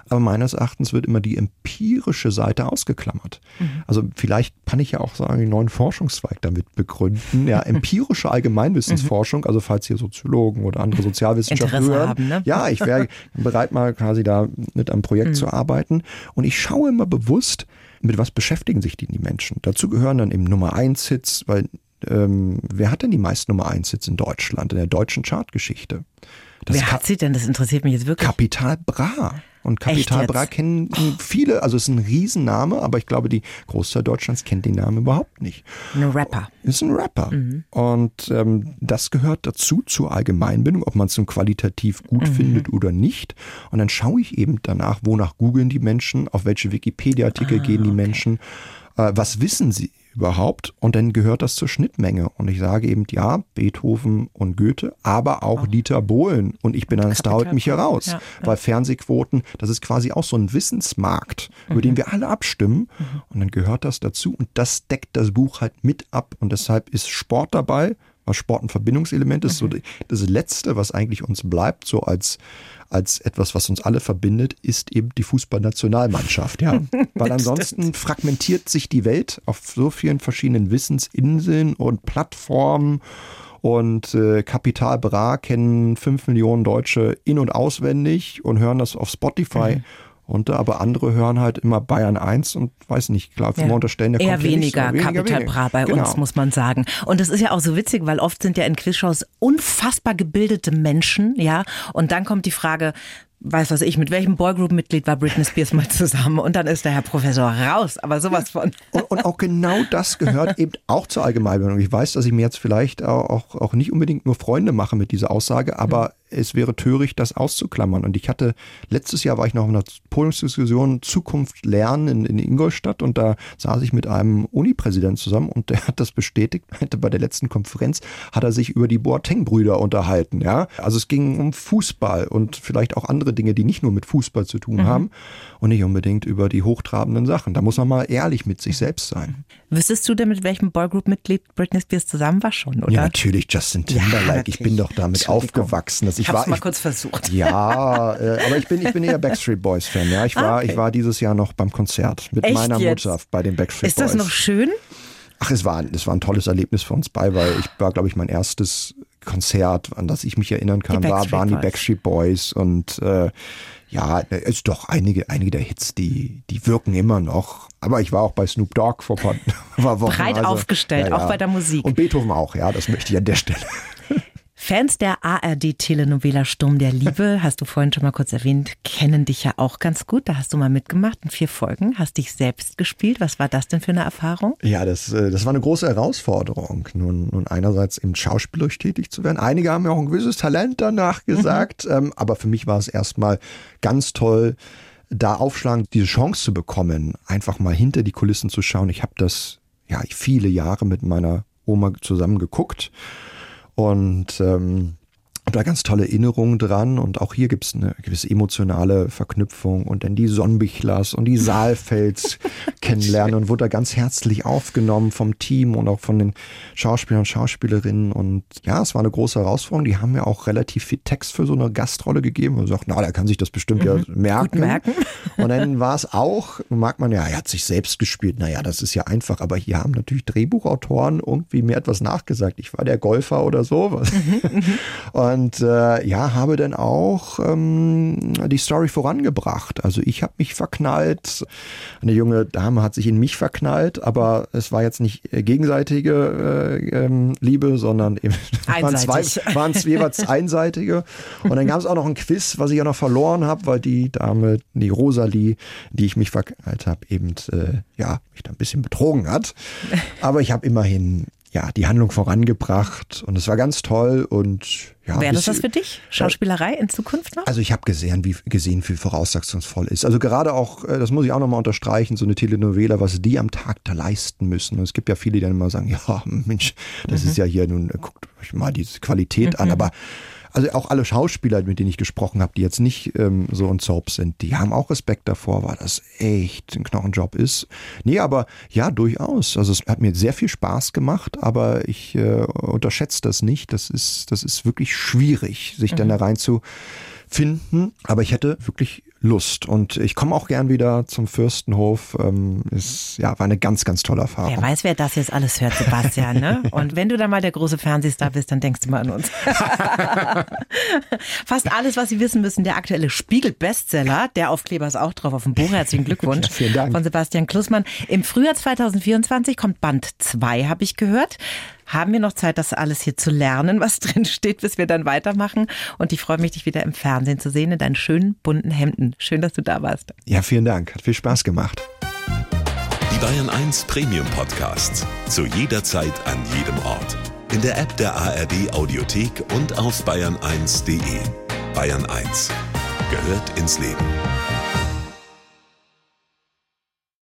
Aber meines Erachtens wird immer die empirische Seite ausgeklammert. Also vielleicht kann ich ja auch sagen, einen neuen Forschungszweig damit begründen. Ja, empirische Allgemeinwissensforschung, also falls hier Soziologen oder andere Sozialwissenschaftler Interesse hören. haben, ne? Ja, ich wäre bereit, mal quasi da mit einem Projekt Mhm. zu arbeiten. Und ich schaue immer bewusst, mit was beschäftigen sich die, die Menschen. Dazu gehören dann eben Nummer 1 Hits, weil ähm, wer hat denn die meisten Nummer 1 Hits in Deutschland, in der deutschen Chartgeschichte? Das Wer hat sie denn? Das interessiert mich jetzt wirklich. Kapital Bra. Und Kapital Bra kennen viele, also es ist ein Riesenname, aber ich glaube, die Großteil Deutschlands kennt den Namen überhaupt nicht. Ein Rapper. Ist ein Rapper. Und ähm, das gehört dazu zur Allgemeinbildung, ob man es nun qualitativ gut findet oder nicht. Und dann schaue ich eben danach, wonach googeln die Menschen, auf welche Wikipedia-Artikel gehen die Menschen, äh, was wissen sie überhaupt? Und dann gehört das zur Schnittmenge. Und ich sage eben, ja, Beethoven und Goethe, aber auch Dieter Bohlen. Und ich bin dann, das dauert mich heraus, Ja, weil Fernsehquoten, das ist quasi auch so ein Wissensmarkt, über den wir alle abstimmen. Und dann gehört das dazu. Und das deckt das Buch halt mit ab. Und deshalb ist Sport dabei, was Sport ein Verbindungselement ist. So die- das Letzte, was eigentlich uns bleibt, so als, als etwas, was uns alle verbindet, ist eben die Fußballnationalmannschaft. Ja. Weil ansonsten fragmentiert sich die Welt auf so vielen verschiedenen Wissensinseln und Plattformen. Und äh, Kapital Bra kennen fünf Millionen Deutsche in- und auswendig und hören das auf Spotify. Mhm. Und, aber andere hören halt immer Bayern 1 und weiß nicht, klar, Ja. unterstellen, der Eher kommt hier nicht weniger weniger. Bra bei Genau. uns, muss man sagen. Und das ist ja auch so witzig, weil oft sind ja in Quizshows unfassbar gebildete Menschen, ja. Und dann kommt die Frage, weiß was ich, mit welchem Boygroup-Mitglied war Britney Spears mal zusammen? Und dann ist der Herr Professor raus, aber sowas von. Und, und auch genau das gehört eben auch zur Allgemeinbildung. Ich weiß, dass ich mir jetzt vielleicht auch, auch nicht unbedingt nur Freunde mache mit dieser Aussage, aber es wäre töricht, das auszuklammern. Und ich hatte, letztes Jahr war ich noch in einer Podiumsdiskussion Zukunft lernen in, in Ingolstadt und da saß ich mit einem Uni-Präsident zusammen und der hat das bestätigt, bei der letzten Konferenz hat er sich über die Boateng-Brüder unterhalten, ja. Also es ging um Fußball und vielleicht auch andere Dinge, die nicht nur mit Fußball zu tun mhm. haben und nicht unbedingt über die hochtrabenden Sachen. Da muss man mal ehrlich mit sich selbst sein. Wüsstest du denn, mit welchem Boygroup-Mitglied Britney Spears zusammen war schon, oder? Ja, natürlich Justin Timberlake. Ja, ich bin doch damit aufgewachsen. Dass ich, ich war, mal kurz versucht. Ja, äh, aber ich bin, ich bin eher Backstreet Boys Fan. Ja, ich war, okay. ich war dieses Jahr noch beim Konzert mit Echt meiner jetzt? Mutter bei den Backstreet Ist Boys. Ist das noch schön? Ach, es war, es war ein tolles Erlebnis für uns beide, weil ich war, glaube ich, mein erstes Konzert, an das ich mich erinnern kann, war, waren die Backstreet Boys und äh, ja, ist doch einige, einige der Hits, die, die wirken immer noch. Aber ich war auch bei Snoop Dogg vor ein paar Wochen. Breit also, aufgestellt, ja, ja. auch bei der Musik. Und Beethoven auch, ja, das möchte ich an der Stelle. Fans der ARD-Telenovela Sturm der Liebe, hast du vorhin schon mal kurz erwähnt, kennen dich ja auch ganz gut. Da hast du mal mitgemacht in vier Folgen, hast dich selbst gespielt. Was war das denn für eine Erfahrung? Ja, das, äh, das war eine große Herausforderung. Nun, nun einerseits im schauspielerisch tätig zu werden. Einige haben ja auch ein gewisses Talent danach mhm. gesagt, mhm. aber für mich war es erstmal ganz toll, da aufschlagen, diese Chance zu bekommen, einfach mal hinter die Kulissen zu schauen. Ich habe das ja viele Jahre mit meiner Oma zusammen geguckt und ähm, habe da ganz tolle Erinnerungen dran und auch hier gibt es eine gewisse emotionale Verknüpfung und dann die Sonnbichlers und die Saalfelds kennenlernen und wurde da ganz herzlich aufgenommen vom Team und auch von den Schauspielern und Schauspielerinnen und ja, es war eine große Herausforderung. Die haben mir auch relativ viel Text für so eine Gastrolle gegeben und gesagt, na, der kann sich das bestimmt mhm. ja merken. merken. Und dann war es auch, mag man ja, er hat sich selbst gespielt, naja, das ist ja einfach, aber hier haben natürlich Drehbuchautoren irgendwie mir etwas nachgesagt. Ich war der Golfer oder sowas. Mhm, mhm. und und äh, ja, habe dann auch ähm, die Story vorangebracht. Also ich habe mich verknallt, eine junge Dame hat sich in mich verknallt, aber es war jetzt nicht gegenseitige äh, ähm, Liebe, sondern eben waren zwei, waren es jeweils einseitige. Und dann gab es auch noch ein Quiz, was ich ja noch verloren habe, weil die Dame, die Rosalie, die ich mich verknallt habe, eben äh, ja mich da ein bisschen betrogen hat. Aber ich habe immerhin ja, die Handlung vorangebracht und es war ganz toll und ja. Wäre das was für dich? Schauspielerei in Zukunft noch? Also ich habe gesehen, wie gesehen, wie voraussetzungsvoll ist. Also gerade auch, äh, das muss ich auch nochmal unterstreichen, so eine Telenovela, was die am Tag da leisten müssen. Und es gibt ja viele, die dann immer sagen, ja, Mensch, das mhm. ist ja hier nun, äh, guckt euch mal diese Qualität mhm. an, aber also auch alle Schauspieler, mit denen ich gesprochen habe, die jetzt nicht ähm, so ein Soap sind, die haben auch Respekt davor, weil das echt ein Knochenjob ist. Nee, aber ja, durchaus. Also es hat mir sehr viel Spaß gemacht, aber ich äh, unterschätze das nicht. Das ist, das ist wirklich schwierig, sich mhm. dann da rein zu finden. Aber ich hätte wirklich Lust. Und ich komme auch gern wieder zum Fürstenhof. Ähm, ist, ja, war eine ganz, ganz tolle Erfahrung. Wer weiß, wer das jetzt alles hört, Sebastian. Ne? Und wenn du dann mal der große Fernsehstar bist, dann denkst du mal an uns. Fast alles, was Sie wissen müssen, der aktuelle Spiegel-Bestseller, der Aufkleber ist auch drauf auf dem Buch. Herzlichen Glückwunsch ja, vielen Dank. von Sebastian Klussmann. Im Frühjahr 2024 kommt Band 2, habe ich gehört haben wir noch Zeit, das alles hier zu lernen, was drin steht, bis wir dann weitermachen. Und ich freue mich, dich wieder im Fernsehen zu sehen in deinen schönen bunten Hemden. Schön, dass du da warst. Ja, vielen Dank. Hat viel Spaß gemacht. Die Bayern 1 Premium Podcasts. Zu jeder Zeit, an jedem Ort. In der App der ARD Audiothek und auf bayern1.de. Bayern 1 gehört ins Leben.